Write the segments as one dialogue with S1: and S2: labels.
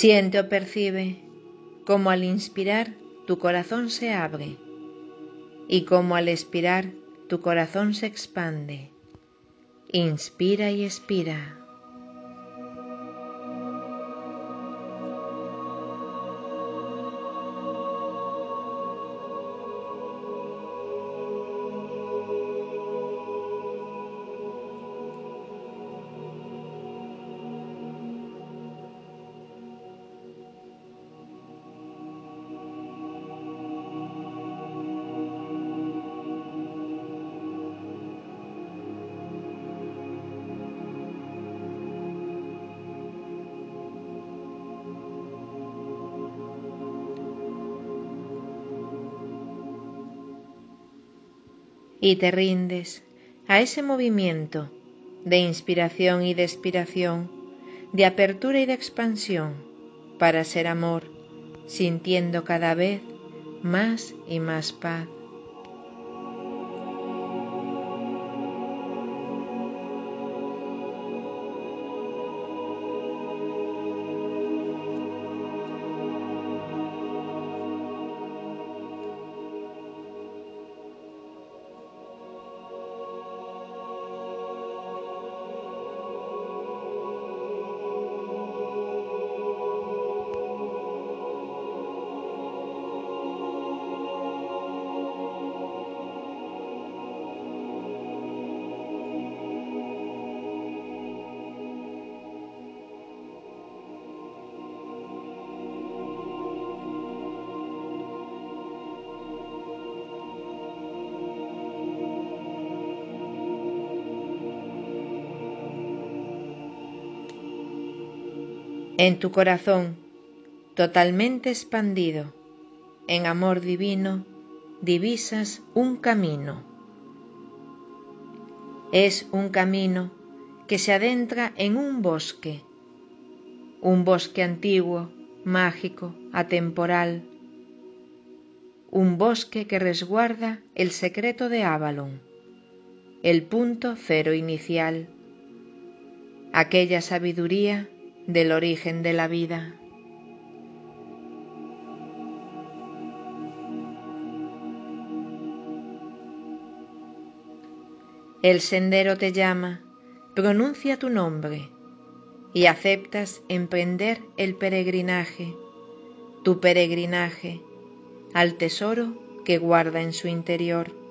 S1: Siente o percibe como al inspirar tu corazón se abre y como al expirar tu corazón se expande. Inspira y expira. Y te rindes a ese movimiento de inspiración y de expiración, de apertura y de expansión para ser amor, sintiendo cada vez más y más paz. En tu corazón, totalmente expandido, en amor divino, divisas un camino. Es un camino que se adentra en un bosque, un bosque antiguo, mágico, atemporal, un bosque que resguarda el secreto de Avalon, el punto cero inicial, aquella sabiduría del origen de la vida. El sendero te llama, pronuncia tu nombre y aceptas emprender el peregrinaje, tu peregrinaje, al tesoro que guarda en su interior.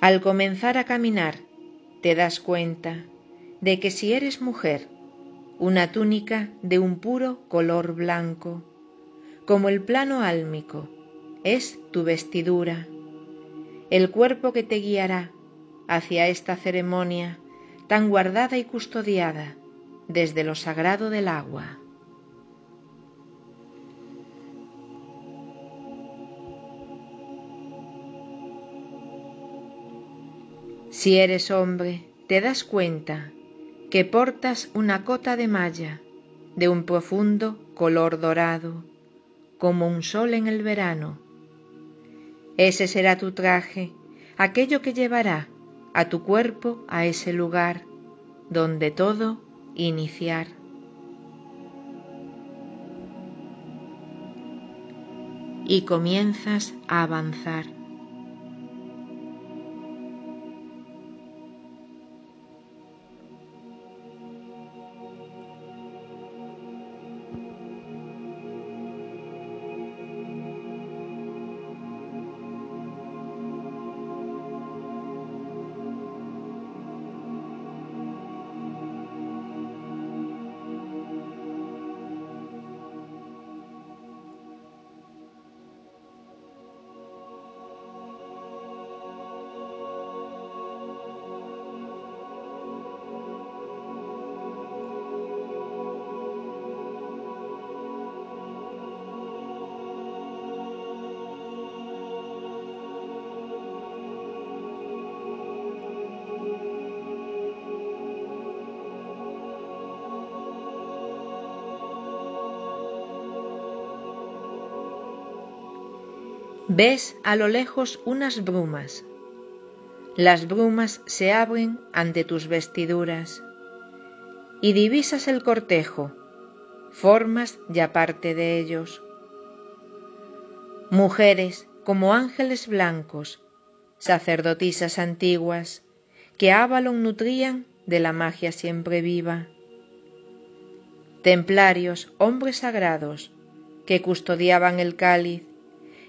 S1: Al comenzar a caminar, te das cuenta de que si eres mujer, una túnica de un puro color blanco, como el plano álmico, es tu vestidura, el cuerpo que te guiará hacia esta ceremonia tan guardada y custodiada desde lo sagrado del agua. Si eres hombre, te das cuenta que portas una cota de malla de un profundo color dorado, como un sol en el verano. Ese será tu traje, aquello que llevará a tu cuerpo a ese lugar donde todo iniciar. Y comienzas a avanzar. Ves a lo lejos unas brumas. Las brumas se abren ante tus vestiduras y divisas el cortejo, formas ya parte de ellos. Mujeres como ángeles blancos, sacerdotisas antiguas, que Avalon nutrían de la magia siempre viva. Templarios, hombres sagrados, que custodiaban el cáliz,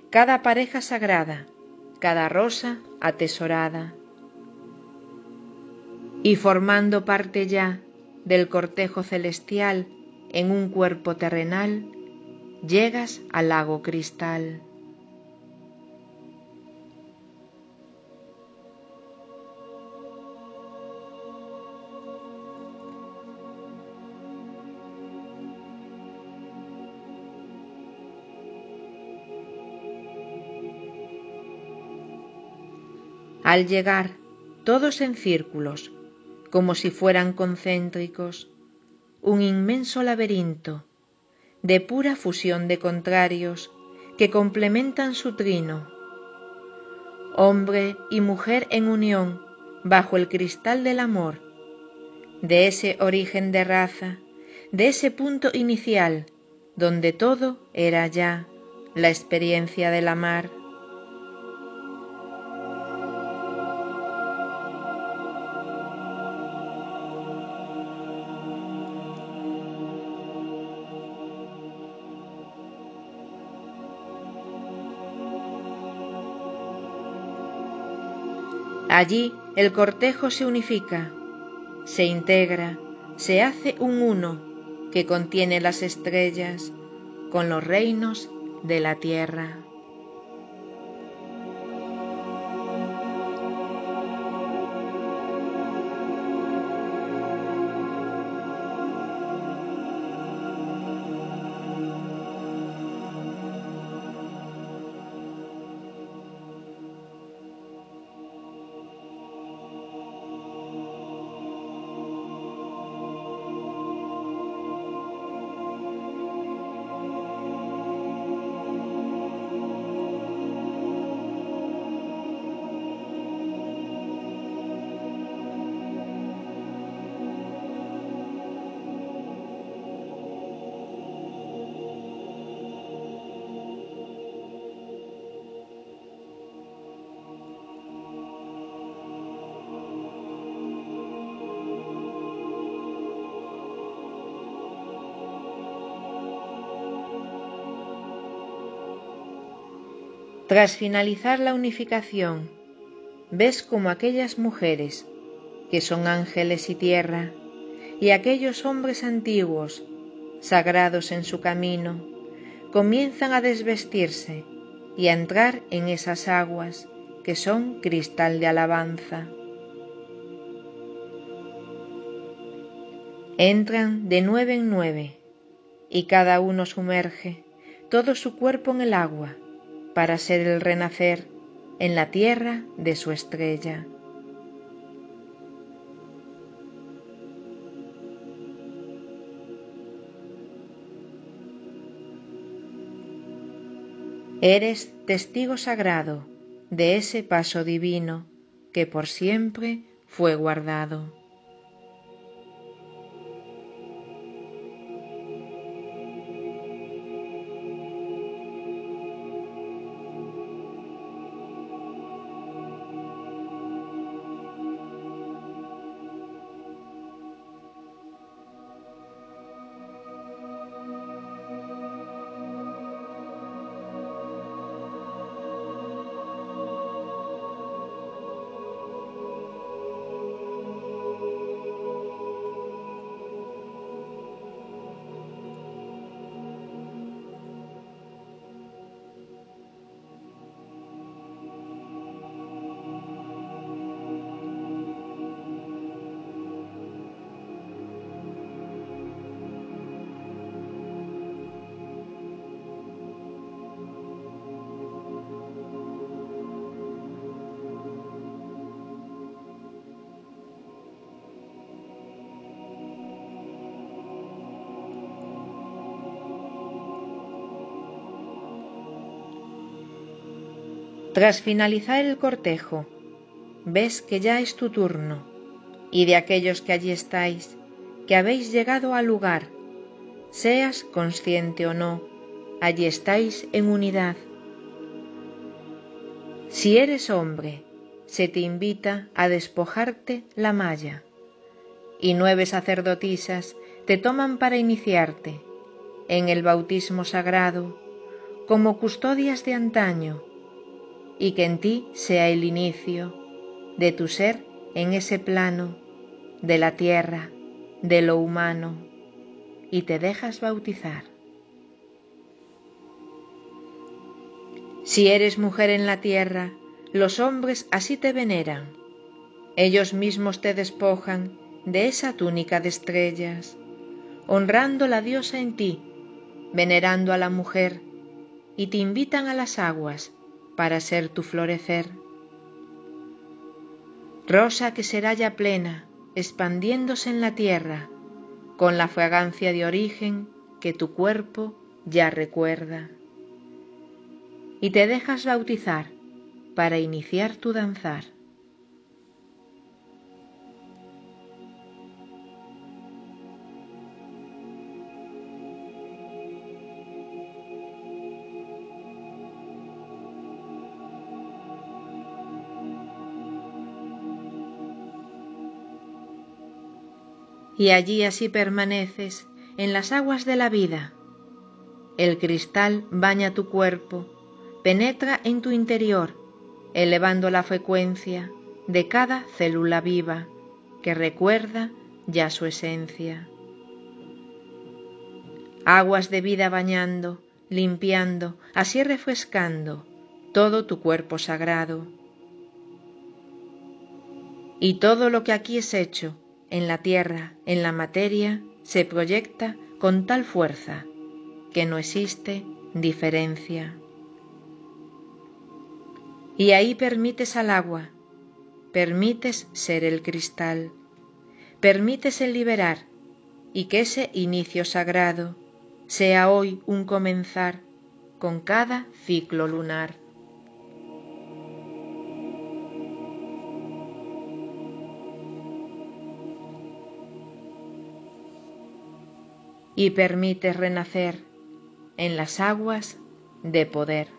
S1: cada pareja sagrada, cada rosa atesorada. Y formando parte ya del cortejo celestial en un cuerpo terrenal, llegas al lago cristal. Al llegar, todos en círculos, como si fueran concéntricos, un inmenso laberinto de pura fusión de contrarios que complementan su trino. Hombre y mujer en unión bajo el cristal del amor, de ese origen de raza, de ese punto inicial donde todo era ya la experiencia del amar. Allí el cortejo se unifica, se integra, se hace un uno que contiene las estrellas con los reinos de la tierra. Tras finalizar la unificación, ves como aquellas mujeres, que son ángeles y tierra, y aquellos hombres antiguos, sagrados en su camino, comienzan a desvestirse y a entrar en esas aguas que son cristal de alabanza. Entran de nueve en nueve y cada uno sumerge todo su cuerpo en el agua para ser el renacer en la tierra de su estrella. Eres testigo sagrado de ese paso divino que por siempre fue guardado. Tras finalizar el cortejo, ves que ya es tu turno, y de aquellos que allí estáis, que habéis llegado al lugar, seas consciente o no, allí estáis en unidad. Si eres hombre, se te invita a despojarte la malla, y nueve sacerdotisas te toman para iniciarte en el bautismo sagrado como custodias de antaño, y que en ti sea el inicio de tu ser en ese plano de la tierra, de lo humano, y te dejas bautizar. Si eres mujer en la tierra, los hombres así te veneran, ellos mismos te despojan de esa túnica de estrellas, honrando la diosa en ti, venerando a la mujer, y te invitan a las aguas para ser tu florecer. Rosa que será ya plena, expandiéndose en la tierra, con la fragancia de origen que tu cuerpo ya recuerda. Y te dejas bautizar para iniciar tu danzar. Y allí así permaneces en las aguas de la vida. El cristal baña tu cuerpo, penetra en tu interior, elevando la frecuencia de cada célula viva que recuerda ya su esencia. Aguas de vida bañando, limpiando, así refrescando todo tu cuerpo sagrado. Y todo lo que aquí es hecho en la tierra, en la materia, se proyecta con tal fuerza que no existe diferencia. Y ahí permites al agua, permites ser el cristal, permites el liberar y que ese inicio sagrado sea hoy un comenzar con cada ciclo lunar. Y permite renacer en las aguas de poder.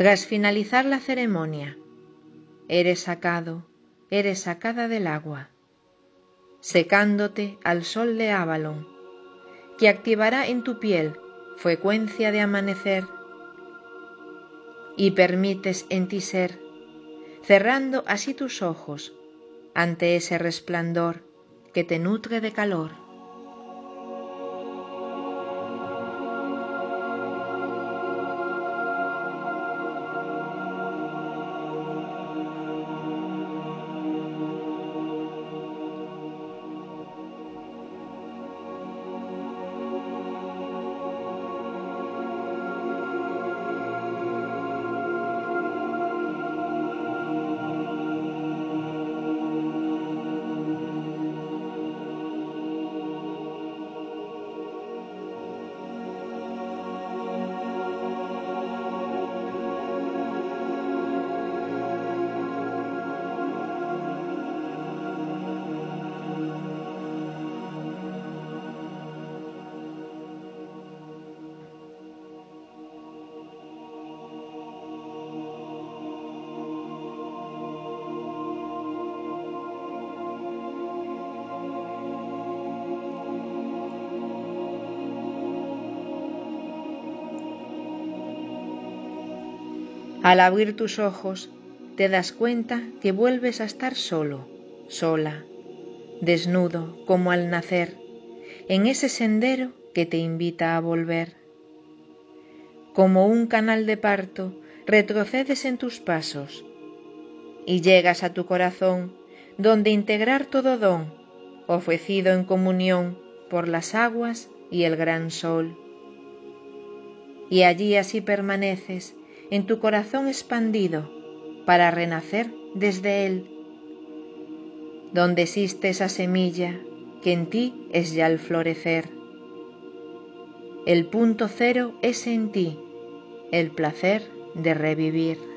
S1: Tras finalizar la ceremonia, eres sacado, eres sacada del agua, secándote al sol de Avalon, que activará en tu piel frecuencia de amanecer y permites en ti ser, cerrando así tus ojos ante ese resplandor que te nutre de calor. Al abrir tus ojos, te das cuenta que vuelves a estar solo, sola, desnudo como al nacer, en ese sendero que te invita a volver. Como un canal de parto, retrocedes en tus pasos y llegas a tu corazón, donde integrar todo don, ofrecido en comunión por las aguas y el gran sol. Y allí así permaneces, en tu corazón expandido para renacer desde él, donde existe esa semilla que en ti es ya el florecer. El punto cero es en ti, el placer de revivir.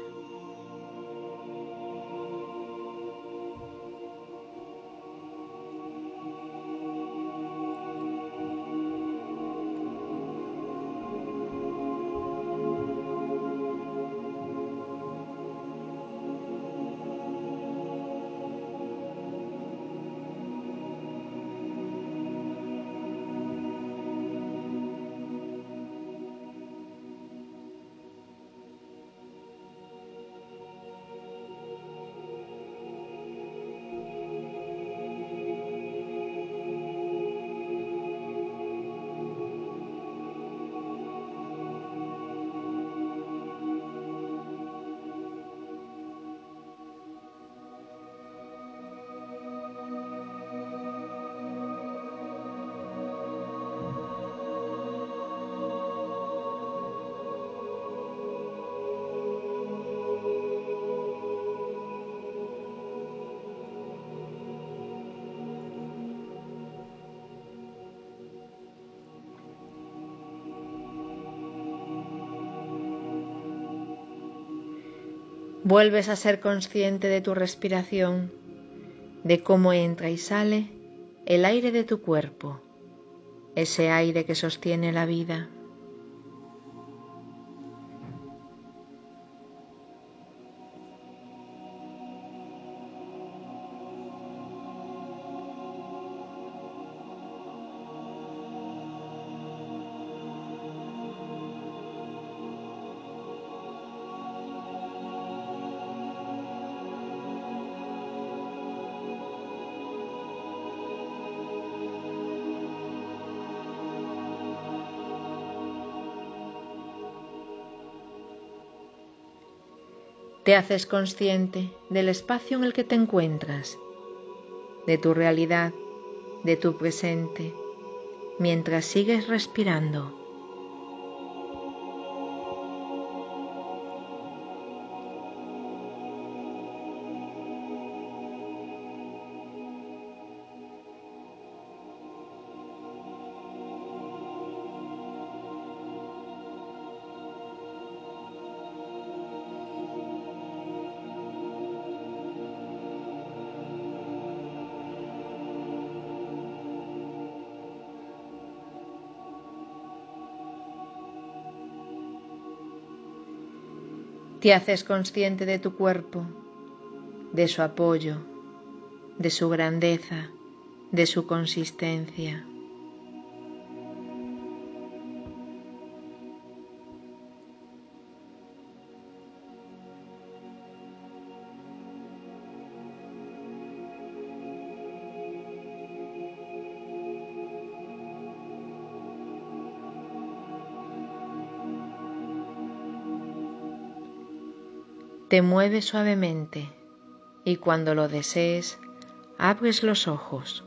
S1: Vuelves a ser consciente de tu respiración, de cómo entra y sale el aire de tu cuerpo, ese aire que sostiene la vida. Te haces consciente del espacio en el que te encuentras, de tu realidad, de tu presente, mientras sigues respirando. Te haces consciente de tu cuerpo, de su apoyo, de su grandeza, de su consistencia. Te mueves suavemente y cuando lo desees, abres los ojos.